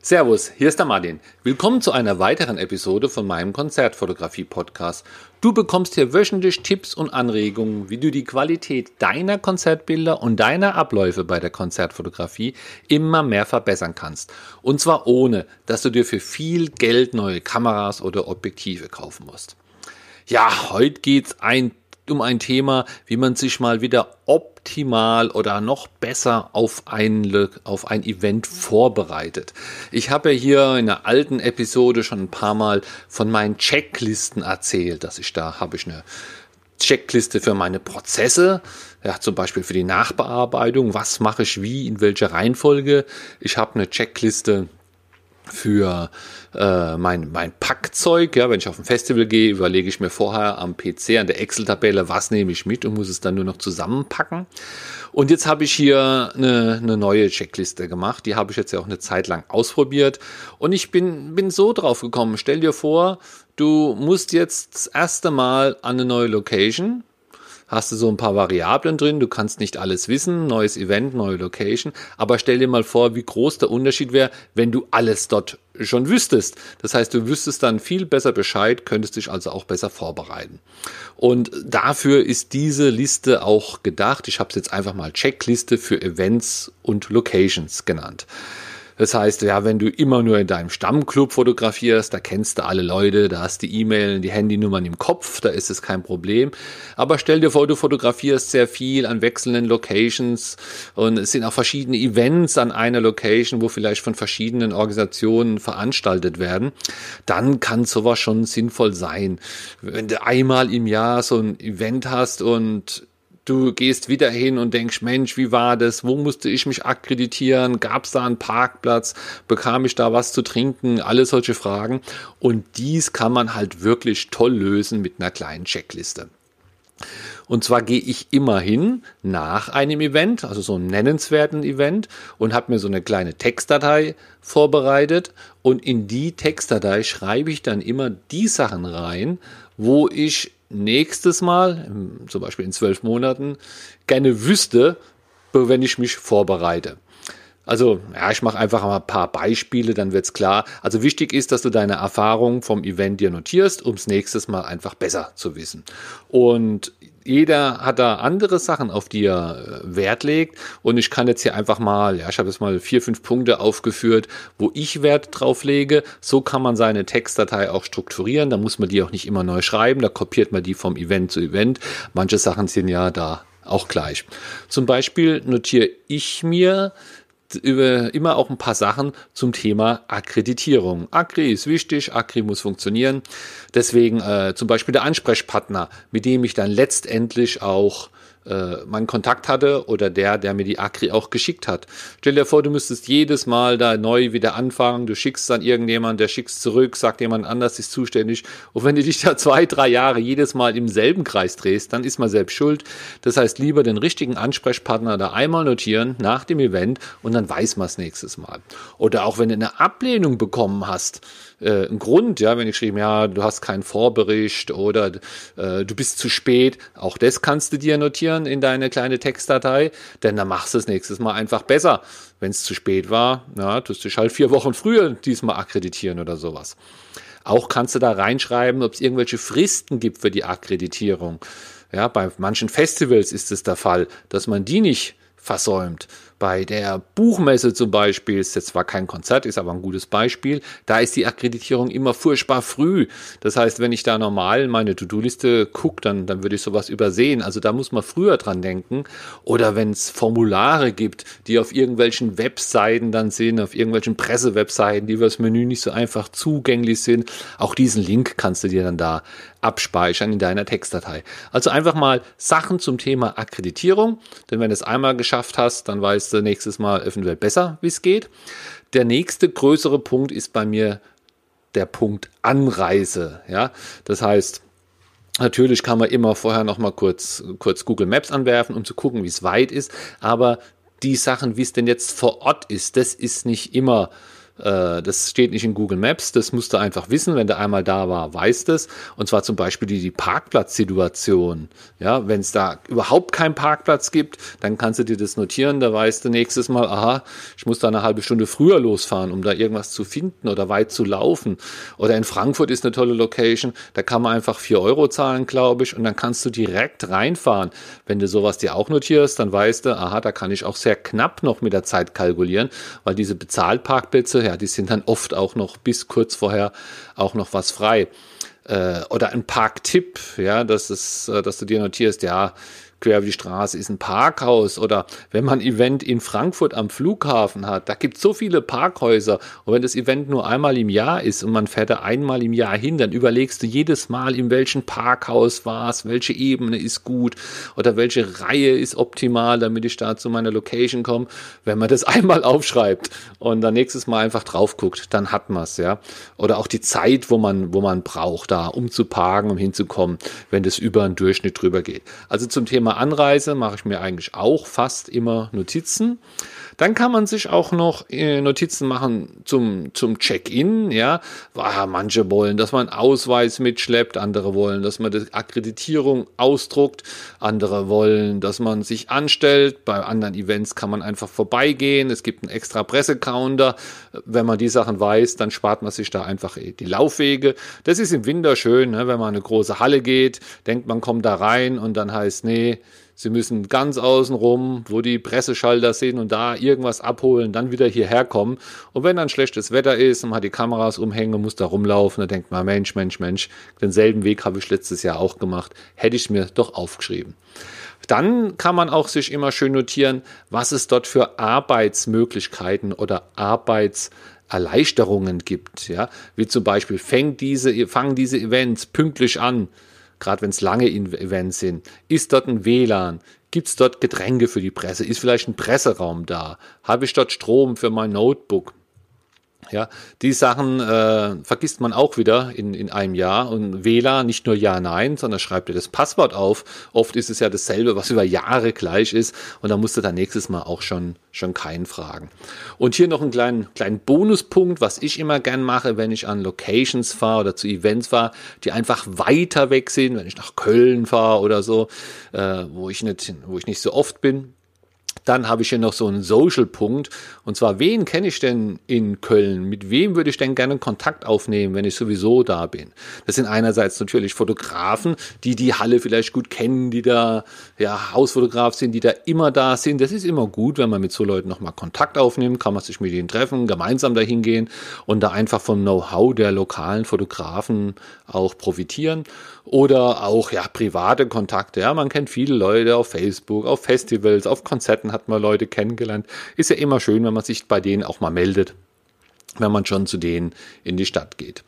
Servus, hier ist der Martin. Willkommen zu einer weiteren Episode von meinem Konzertfotografie-Podcast. Du bekommst hier wöchentlich Tipps und Anregungen, wie du die Qualität deiner Konzertbilder und deiner Abläufe bei der Konzertfotografie immer mehr verbessern kannst. Und zwar ohne, dass du dir für viel Geld neue Kameras oder Objektive kaufen musst. Ja, heute geht's ein um ein Thema, wie man sich mal wieder optimal oder noch besser auf ein, auf ein Event vorbereitet. Ich habe ja hier in einer alten Episode schon ein paar Mal von meinen Checklisten erzählt, dass ich da habe ich eine Checkliste für meine Prozesse, ja, zum Beispiel für die Nachbearbeitung, was mache ich wie, in welcher Reihenfolge. Ich habe eine Checkliste für äh, mein, mein Packzeug. Ja, wenn ich auf ein Festival gehe, überlege ich mir vorher am PC, an der Excel-Tabelle, was nehme ich mit und muss es dann nur noch zusammenpacken. Und jetzt habe ich hier eine, eine neue Checkliste gemacht. Die habe ich jetzt ja auch eine Zeit lang ausprobiert. Und ich bin, bin so drauf gekommen. Stell dir vor, du musst jetzt das erste Mal an eine neue Location hast du so ein paar Variablen drin. Du kannst nicht alles wissen, neues Event, neue Location. Aber stell dir mal vor, wie groß der Unterschied wäre, wenn du alles dort schon wüsstest. Das heißt, du wüsstest dann viel besser Bescheid, könntest dich also auch besser vorbereiten. Und dafür ist diese Liste auch gedacht. Ich habe es jetzt einfach mal Checkliste für Events und Locations genannt. Das heißt, ja, wenn du immer nur in deinem Stammclub fotografierst, da kennst du alle Leute, da hast du E-Mail, die Handynummern im Kopf, da ist es kein Problem. Aber stell dir vor, du fotografierst sehr viel an wechselnden Locations und es sind auch verschiedene Events an einer Location, wo vielleicht von verschiedenen Organisationen veranstaltet werden. Dann kann sowas schon sinnvoll sein. Wenn du einmal im Jahr so ein Event hast und Du gehst wieder hin und denkst, Mensch, wie war das? Wo musste ich mich akkreditieren? Gab es da einen Parkplatz? Bekam ich da was zu trinken? Alle solche Fragen. Und dies kann man halt wirklich toll lösen mit einer kleinen Checkliste. Und zwar gehe ich immer hin nach einem Event, also so einem nennenswerten Event, und habe mir so eine kleine Textdatei vorbereitet. Und in die Textdatei schreibe ich dann immer die Sachen rein, wo ich nächstes Mal, zum Beispiel in zwölf Monaten, gerne wüsste, wenn ich mich vorbereite. Also, ja, ich mache einfach mal ein paar Beispiele, dann wird's klar. Also wichtig ist, dass du deine Erfahrung vom Event dir notierst, ums nächstes Mal einfach besser zu wissen. Und jeder hat da andere Sachen, auf die er äh, Wert legt. Und ich kann jetzt hier einfach mal, ja, ich habe jetzt mal vier, fünf Punkte aufgeführt, wo ich Wert drauf lege. So kann man seine Textdatei auch strukturieren. Da muss man die auch nicht immer neu schreiben. Da kopiert man die vom Event zu Event. Manche Sachen sind ja da auch gleich. Zum Beispiel notiere ich mir über, immer auch ein paar Sachen zum Thema Akkreditierung. Akkri ist wichtig, Akkri muss funktionieren. Deswegen äh, zum Beispiel der Ansprechpartner, mit dem ich dann letztendlich auch äh, meinen Kontakt hatte oder der, der mir die Akri auch geschickt hat. Stell dir vor, du müsstest jedes Mal da neu wieder anfangen, du schickst dann irgendjemand, der schickst zurück, sagt jemand anders ist zuständig. Und wenn du dich da zwei, drei Jahre jedes Mal im selben Kreis drehst, dann ist man selbst schuld. Das heißt, lieber den richtigen Ansprechpartner da einmal notieren nach dem Event und dann weiß man es nächstes Mal. Oder auch wenn du eine Ablehnung bekommen hast, äh, ein Grund, ja, wenn ich schreibe, ja, du hast keinen Vorbericht oder äh, du bist zu spät, auch das kannst du dir notieren in deine kleine Textdatei, denn dann machst du es nächstes Mal einfach besser. Wenn es zu spät war, ja, tust du dich halt vier Wochen früher diesmal akkreditieren oder sowas. Auch kannst du da reinschreiben, ob es irgendwelche Fristen gibt für die Akkreditierung. Ja, bei manchen Festivals ist es der Fall, dass man die nicht versäumt. Bei der Buchmesse zum Beispiel ist jetzt zwar kein Konzert, ist aber ein gutes Beispiel. Da ist die Akkreditierung immer furchtbar früh. Das heißt, wenn ich da normal in meine To-Do-Liste gucke, dann, dann würde ich sowas übersehen. Also da muss man früher dran denken. Oder wenn es Formulare gibt, die auf irgendwelchen Webseiten dann sind, auf irgendwelchen Pressewebseiten, die über das Menü nicht so einfach zugänglich sind. Auch diesen Link kannst du dir dann da abspeichern in deiner Textdatei. Also einfach mal Sachen zum Thema Akkreditierung. Denn wenn du es einmal geschafft hast, dann weißt du nächstes Mal eventuell besser, wie es geht. Der nächste größere Punkt ist bei mir der Punkt Anreise. Ja, das heißt, Natürlich kann man immer vorher noch mal kurz, kurz Google Maps anwerfen, um zu gucken, wie es weit ist. Aber die Sachen, wie es denn jetzt vor Ort ist, das ist nicht immer Äh, das steht nicht in Google Maps, das musst du einfach wissen. Wenn du einmal da war, weißt es. Und zwar zum Beispiel die, die Parkplatzsituation. Ja, wenn es da überhaupt keinen Parkplatz gibt, dann kannst du dir das notieren. Da weißt du nächstes Mal, aha, ich muss da eine halbe Stunde früher losfahren, um da irgendwas zu finden oder weit zu laufen. Oder in Frankfurt ist eine tolle Location. Da kann man einfach vier Euro zahlen, glaube ich, und dann kannst du direkt reinfahren. Wenn du sowas dir auch notierst, dann weißt du, aha, da kann ich auch sehr knapp noch mit der Zeit kalkulieren, weil diese Bezahlparkplätze, ja, die sind dann oft auch noch bis kurz vorher auch noch was frei. Äh, oder ein Parktipp, ja, das ist, äh, dass du dir notierst, ja, quer über die Straße ist ein Parkhaus oder wenn man ein Event in Frankfurt am Flughafen hat, da gibt es so viele Parkhäuser und wenn das Event nur einmal im Jahr ist und man fährt da einmal im Jahr hin, dann überlegst du jedes Mal, in welchem Parkhaus war es, welche Ebene ist gut oder welche Reihe ist optimal, damit ich da zu meiner Location komme. Wenn man das einmal aufschreibt und dann nächstes Mal einfach drauf guckt, dann hat man es, ja. Oder auch die Zeit, wo man, wo man braucht, da um zu parken, um hinzukommen, wenn das über einen Durchschnitt drüber geht. Also zum Thema Thema Anreise mache ich mir eigentlich auch fast immer Notizen. Dann kann man sich auch noch äh, Notizen machen zum, zum Check-in. Ja, ah, manche wollen, dass man Ausweis mitschleppt, andere wollen, dass man die Akkreditierung ausdruckt, andere wollen, dass man sich anstellt. Bei anderen Events kann man einfach vorbeigehen. Es gibt einen extra Pressecounter. Wenn man die Sachen weiß, dann spart man sich da einfach eh die Laufwege. Das ist im Winter schön, ne? wenn man eine große Halle geht, denkt man kommt da rein und dann heißt, nee, Sie müssen ganz außen rum, wo die Presseschalter sind und da irgendwas abholen, dann wieder hierher kommen. Und wenn dann schlechtes Wetter ist und man hat die Kameras umhängen und muss da rumlaufen, dann denkt man, Mensch, Mensch, Mensch, denselben Weg habe ich letztes Jahr auch gemacht. Hätte ich mir doch aufgeschrieben. Dann kann man auch sich immer schön notieren, was es dort für Arbeitsmöglichkeiten oder Arbeitserleichterungen gibt. Ja, wie zum Beispiel fängt diese, fangen diese Events pünktlich an gerade wenn es lange Events sind. Ist dort ein WLAN? Gibt es dort Getränke für die Presse? Ist vielleicht ein Presseraum da? Habe ich dort Strom für mein Notebook? Ja, die Sachen äh, vergisst man auch wieder in, in einem Jahr. Und WLAN nicht nur Ja, Nein, sondern schreibt dir das Passwort auf. Oft ist es ja dasselbe, was über Jahre gleich ist. Und da musst du dann nächstes Mal auch schon, schon keinen fragen. Und hier noch einen kleinen, kleinen Bonuspunkt, was ich immer gern mache, wenn ich an Locations fahre oder zu Events fahre, die einfach weiter weg sind, wenn ich nach Köln fahre oder so, äh, wo, ich nicht, wo ich nicht so oft bin dann habe ich hier noch so einen Social-Punkt. Und zwar, wen kenne ich denn in Köln? Mit wem würde ich denn gerne Kontakt aufnehmen, wenn ich sowieso da bin? Das sind einerseits natürlich Fotografen, die die Halle vielleicht gut kennen, die da ja, Hausfotograf sind, die da immer da sind. Das ist immer gut, wenn man mit so Leuten nochmal Kontakt aufnimmt, kann man sich mit ihnen treffen, gemeinsam dahin gehen und da einfach vom Know-how der lokalen Fotografen auch profitieren oder auch ja private Kontakte. Ja, man kennt viele Leute auf Facebook, auf Festivals, auf Konzerten hat man Leute kennengelernt. Ist ja immer schön, wenn man sich bei denen auch mal meldet, wenn man schon zu denen in die Stadt geht.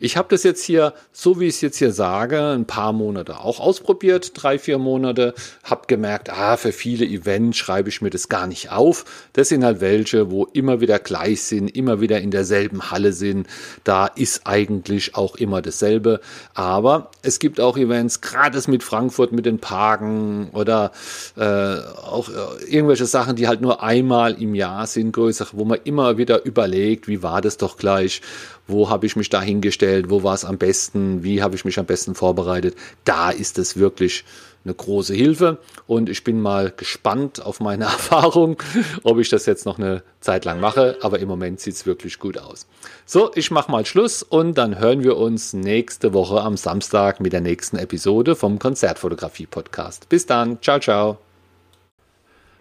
Ich habe das jetzt hier, so wie ich es jetzt hier sage, ein paar Monate auch ausprobiert, drei, vier Monate, habe gemerkt, ah, für viele Events schreibe ich mir das gar nicht auf. Das sind halt welche, wo immer wieder gleich sind, immer wieder in derselben Halle sind. Da ist eigentlich auch immer dasselbe. Aber es gibt auch Events, gerade mit Frankfurt, mit den Parken oder äh, auch äh, irgendwelche Sachen, die halt nur einmal im Jahr sind, größer, wo man immer wieder überlegt, wie war das doch gleich wo habe ich mich da hingestellt, wo war es am besten, wie habe ich mich am besten vorbereitet. Da ist es wirklich eine große Hilfe und ich bin mal gespannt auf meine Erfahrung, ob ich das jetzt noch eine Zeit lang mache, aber im Moment sieht es wirklich gut aus. So, ich mache mal Schluss und dann hören wir uns nächste Woche am Samstag mit der nächsten Episode vom Konzertfotografie Podcast. Bis dann, ciao, ciao.